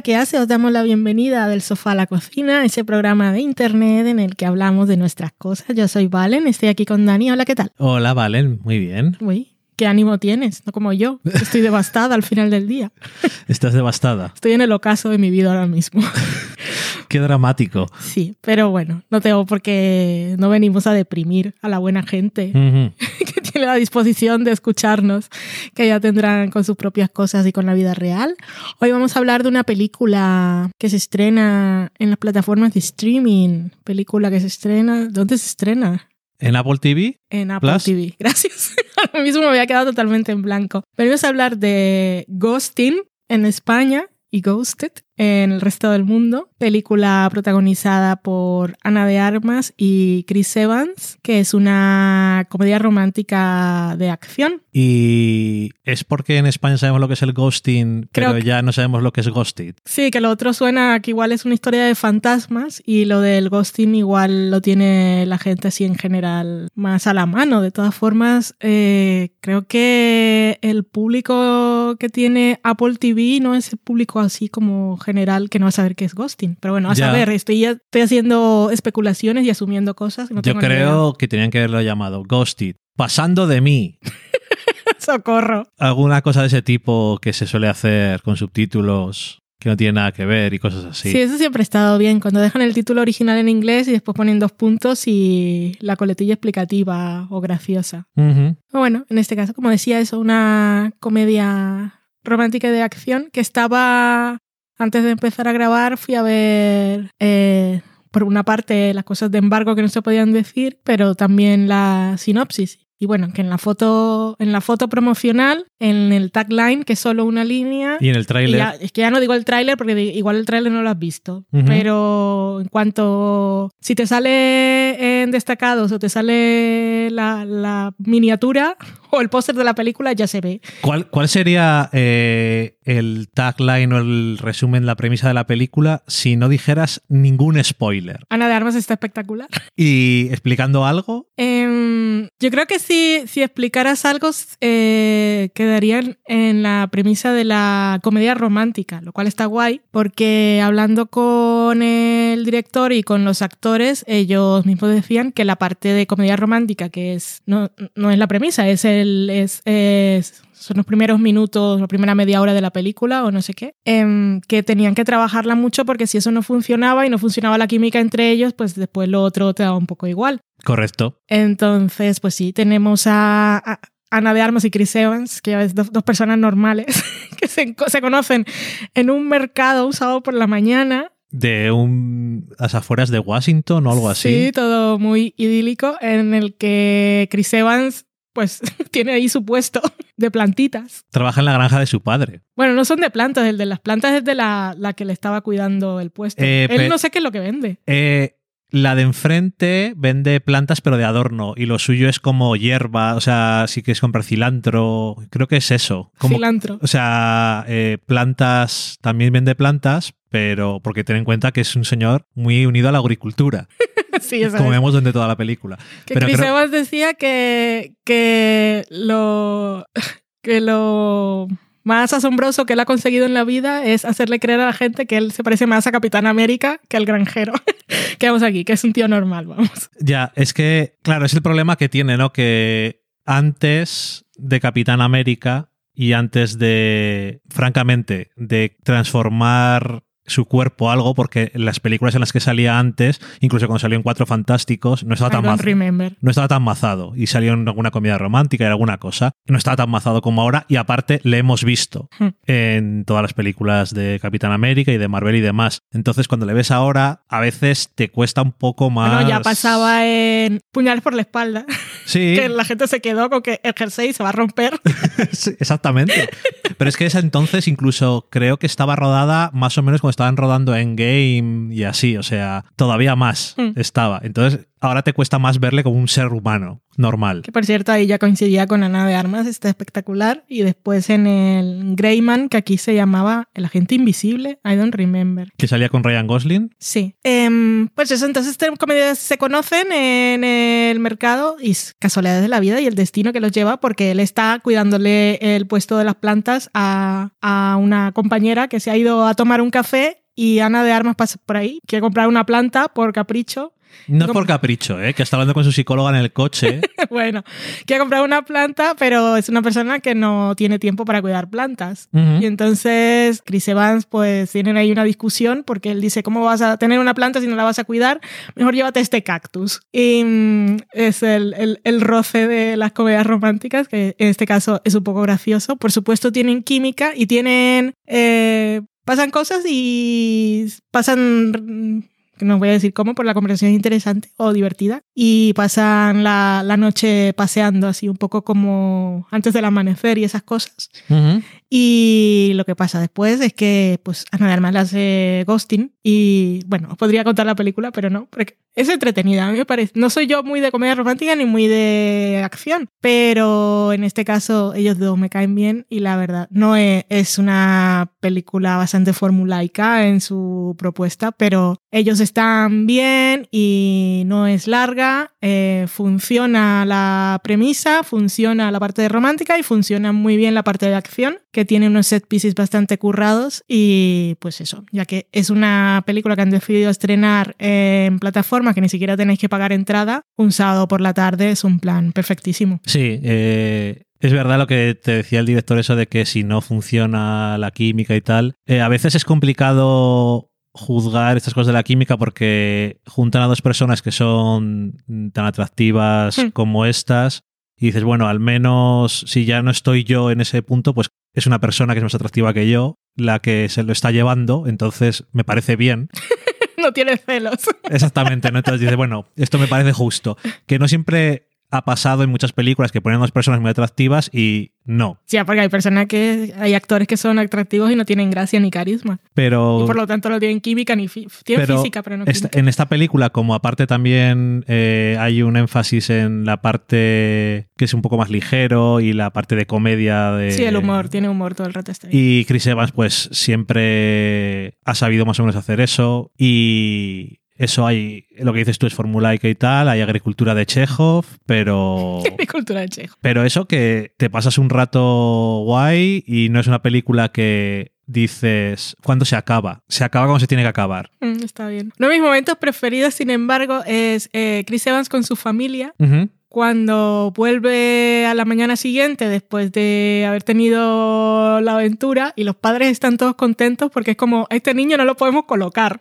Hola, ¿qué hace? Os damos la bienvenida del sofá a la cocina, ese programa de internet en el que hablamos de nuestras cosas. Yo soy Valen, estoy aquí con Dani. Hola, ¿qué tal? Hola, Valen, muy bien. Uy, ¿qué ánimo tienes? No como yo, estoy devastada al final del día. Estás devastada. Estoy en el ocaso de mi vida ahora mismo. Qué dramático. Sí, pero bueno, no tengo por qué, no venimos a deprimir a la buena gente Ujú. que tiene la disposición de escucharnos, que ya tendrán con sus propias cosas y con la vida real. Hoy vamos a hablar de una película que se estrena en las plataformas de streaming. Película que se estrena. ¿Dónde se estrena? En Apple TV, En Apple Plus. TV. Gracias. Ahora mismo me había quedado totalmente en blanco. Venimos a hablar de Ghosting en España y Ghosted en el resto del mundo. Película protagonizada por Ana de Armas y Chris Evans, que es una comedia romántica de acción. y es porque en España sabemos lo que es el ghosting, Creo pero que- ya no sabemos lo que es ghosted. Sí, que lo otro suena que igual es una historia de fantasmas y lo del ghosting igual lo tiene la gente así en general más a la mano. De todas formas, eh, creo que el público que tiene Apple TV no es el público así como general que no va a saber qué es ghosting. Pero bueno, a Ya. saber, estoy, estoy haciendo especulaciones y asumiendo cosas. no Yo creo que tenían que haberlo llamado ghosted. Pasando de mí. Socorro. Alguna cosa de ese tipo que se suele hacer con subtítulos que no tiene nada que ver y cosas así. Sí. eso siempre ha estado bien. Cuando dejan el título original en inglés y después ponen dos puntos y la coletilla explicativa o graciosa. Ujú. Bueno, en este caso, como decía, es una comedia romántica de acción que estaba, antes de empezar a grabar, fui a ver, eh, por una parte, las cosas de embargo que no se podían decir, pero también la sinopsis. Y bueno, que en la foto, en la foto promocional, en el tagline, que es solo una línea, Y en el tráiler. es que ya no digo el tráiler porque igual el tráiler no lo has visto. Ujú. Pero en cuanto... Si te sale en destacados o te sale la, la miniatura o el póster de la película, ya se ve. ¿Cuál, cuál sería eh, el tagline o el resumen, la premisa de la película si no dijeras ningún spoiler? Ana de Armas está espectacular. Y explicando algo, Em, yo creo que si, si explicaras algo, eh, quedarían en la premisa de la comedia romántica, lo cual está guay, porque hablando con el director y con los actores, ellos mismos decían que la parte de comedia romántica, que es no, no es la premisa, es el es, es- son los primeros minutos, la primera media hora de la película o no sé qué, em, que tenían que trabajarla mucho porque si eso no funcionaba y no funcionaba la química entre ellos, pues después lo otro te daba un poco igual. correcto. Entonces, pues sí, tenemos a, a Ana de Armas y Chris Evans, que es dos, dos personas normales que se, se conocen en un mercado un sábado por la mañana. De un. las afueras de Washington o algo así. Sí, todo muy idílico, en el que Chris Evans, pues, tiene ahí su puesto de plantitas. Trabaja en la granja de su padre. Bueno, no son de plantas, el de las plantas es de la, la que le estaba cuidando el puesto. Eh, Él no sé qué es lo que vende. Eh, la de enfrente vende plantas, pero de adorno. Y lo suyo es como hierba. O sea, sí que es comprar cilantro. Creo que es eso. Como, Cilantro. O sea, eh, plantas. También vende plantas, pero porque ten en cuenta que es un señor muy unido a la agricultura. sí, vemos durante toda la película. Que Pero Chris creo- Evans decía que, que lo que lo más asombroso que él ha conseguido en la vida es hacerle creer a la gente que él se parece más a Capitán América que al granjero que vamos aquí, que es un tío normal, vamos. Ya, es que, claro, es el problema que tiene, ¿no? Que antes de Capitán América y antes de, francamente, de transformar su cuerpo algo, porque en las películas en las que salía antes, incluso cuando salió en Cuatro Fantásticos, no estaba tan mazado. No estaba tan mazado y salió en alguna comedia romántica y alguna cosa. No estaba tan mazado como ahora y aparte le hemos visto Hmm. en todas las películas de Capitán América y de Marvel y demás. Entonces cuando le ves ahora, a veces te cuesta un poco más... Bueno, ya pasaba en Puñales por la espalda, Sí, que la gente se quedó con que el jersey se va a romper. sí, exactamente. Pero es que esa entonces incluso creo que estaba rodada más o menos cuando estaban rodando en game y así, o sea, todavía más Hmm. estaba. Entonces ahora te cuesta más verle como un ser humano normal. Que por cierto, ahí ya coincidía con Ana de Armas, está espectacular. Y después en el Greyman, que aquí se llamaba El Agente Invisible, I don't remember. Que salía con Ryan Gosling. Sí. Em, pues eso, entonces estas comedias se conocen en el mercado y es casualidades de la vida y el destino que los lleva porque él está cuidándole el puesto de las plantas a, a una compañera que se ha ido a tomar un café y Ana de Armas pasa por ahí, quiere comprar una planta por capricho no es por capricho, ¿eh? que está hablando con su psicóloga en el coche. bueno, quiere comprar una planta, pero es una persona que no tiene tiempo para cuidar plantas. Y entonces Chris Evans, pues tienen ahí una discusión porque él dice, ¿cómo vas a tener una planta si no la vas a cuidar? Mejor llévate este cactus. Y mm, es el, el, roce de las comedias románticas, que en este caso es un poco gracioso. Por supuesto tienen química y tienen... Eh, pasan cosas y pasan no voy a decir cómo, por la conversación interesante o divertida, y pasan la, la, noche paseando así un poco como antes del amanecer y esas cosas. Y lo que pasa después es que pues Ana de Armas hace ghosting y bueno, os podría contar la película, pero no, porque es entretenida, a mí me parece. No soy yo muy de comedia romántica ni muy de acción, pero en este caso ellos dos me caen bien y la verdad, no es, es una película bastante formulaica en su propuesta, pero ellos están bien y no es larga, eh, funciona la premisa, funciona la parte de romántica y funciona muy bien la parte de acción que tiene unos set pieces bastante currados y pues eso, ya que es una película que han decidido estrenar en plataforma que ni siquiera tenéis que pagar entrada, un sábado por la tarde es un plan perfectísimo. Sí, eh, es verdad lo que te decía el director, eso de que si no funciona la química y tal, eh, a veces es complicado juzgar estas cosas de la química porque juntan a dos personas que son tan atractivas hmm. como estas y dices, bueno, al menos si ya no estoy yo en ese punto, pues es una persona que es más atractiva que yo, la que se lo está llevando, entonces me parece bien. no tiene celos. Exactamente, ¿no? Entonces dice, bueno, esto me parece justo. Que no siempre ha pasado en muchas películas que ponen a dos personas muy atractivas y no. Sí, porque hay personas que, hay actores que son atractivos y no tienen gracia ni carisma. Pero... Y por lo tanto no tienen química ni tienen física, pero no En esta película, como aparte también eh, hay un énfasis en la parte que es un poco más ligero y la parte de comedia de... Sí, el humor, tiene humor todo el rato. Este. Y Chris Evans pues siempre ha sabido más o menos hacer eso y eso hay, lo que dices tú es formulaica y tal, hay agricultura de Chekhov, pero... agricultura de Chekhov. Pero eso que te pasas un rato guay y no es una película que dices, ¿cuándo se acaba? Se acaba cuando se tiene que acabar. Mm, está bien. Uno de mis momentos preferidos, sin embargo, es eh, Chris Evans con su familia cuando vuelve a la mañana siguiente después de haber tenido la aventura y los padres están todos contentos porque es como, este niño no lo podemos colocar.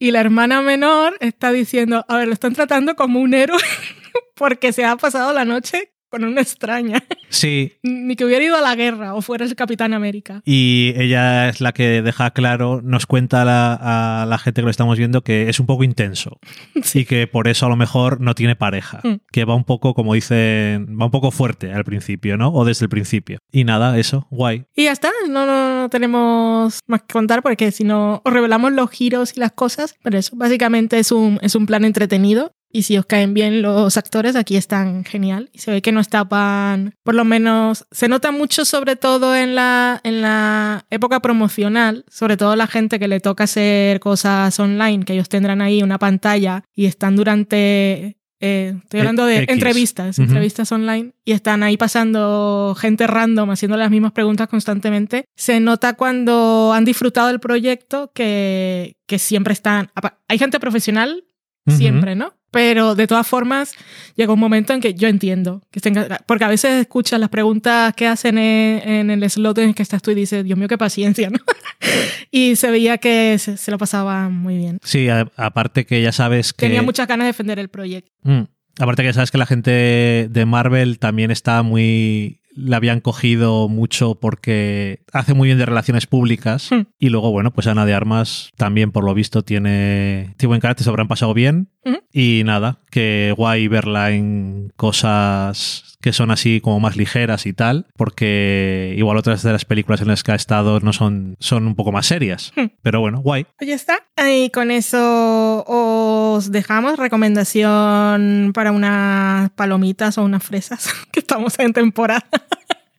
Y la hermana menor está diciendo, a ver, lo están tratando como un héroe porque se ha pasado la noche con una extraña. Sí. Ni que hubiera ido a la guerra o fuera el Capitán América. Y ella es la que deja claro, nos cuenta a la, gente que lo estamos viendo que es un poco intenso. Sí. Y que por eso a lo mejor no tiene pareja. Mm. Que va un poco, como dicen, va un poco fuerte al principio, ¿no? O desde el principio. Y nada, eso, guay. Y ya está, no, no, tenemos más que contar porque si no os revelamos los giros y las cosas, pero eso, básicamente es un, es un plan entretenido y si os caen bien los actores, aquí están genial. Y se ve que no estaban, por lo menos, se nota mucho sobre todo en la, en la época promocional, sobre todo la gente que le toca hacer cosas online, que ellos tendrán ahí una pantalla y están durante eh, estoy hablando de entrevistas, entrevistas online, y están ahí pasando gente random haciendo las mismas preguntas constantemente. Se nota cuando han disfrutado del proyecto que, que siempre están. Hay gente profesional, siempre, ¿no? Pero de todas formas, llega un momento en que yo entiendo, que porque a veces escuchas las preguntas que hacen en, el slot en el que estás tú y dices, Dios mío, qué paciencia, ¿no? y se veía que se, lo pasaba muy bien. Sí, aparte que ya sabes que... Tenía muchas ganas de defender el proyecto. Mm. Aparte que ya sabes que la gente de Marvel también está muy la habían cogido mucho porque hace muy bien de relaciones públicas hmm. y luego, bueno, pues Ana de Armas también por lo visto tiene, tiene buen carácter, se habrán pasado bien y nada, que guay verla en cosas que son así como más ligeras y tal, porque igual otras de las películas en las que ha estado no son, son un poco más serias, pero bueno, guay. Pues ya está, y con eso os dejamos. Recomendación para unas palomitas o unas fresas, que estamos en temporada.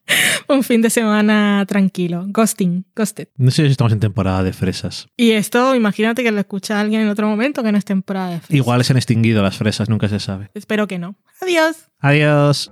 un fin de semana tranquilo. Ghosting, ghosted. No sé si estamos en temporada de fresas. Y esto, imagínate que lo escucha alguien en otro momento que no es temporada de fresas. Igual se han extinguido las fresas, nunca se sabe. Espero que no. Adiós. Adiós.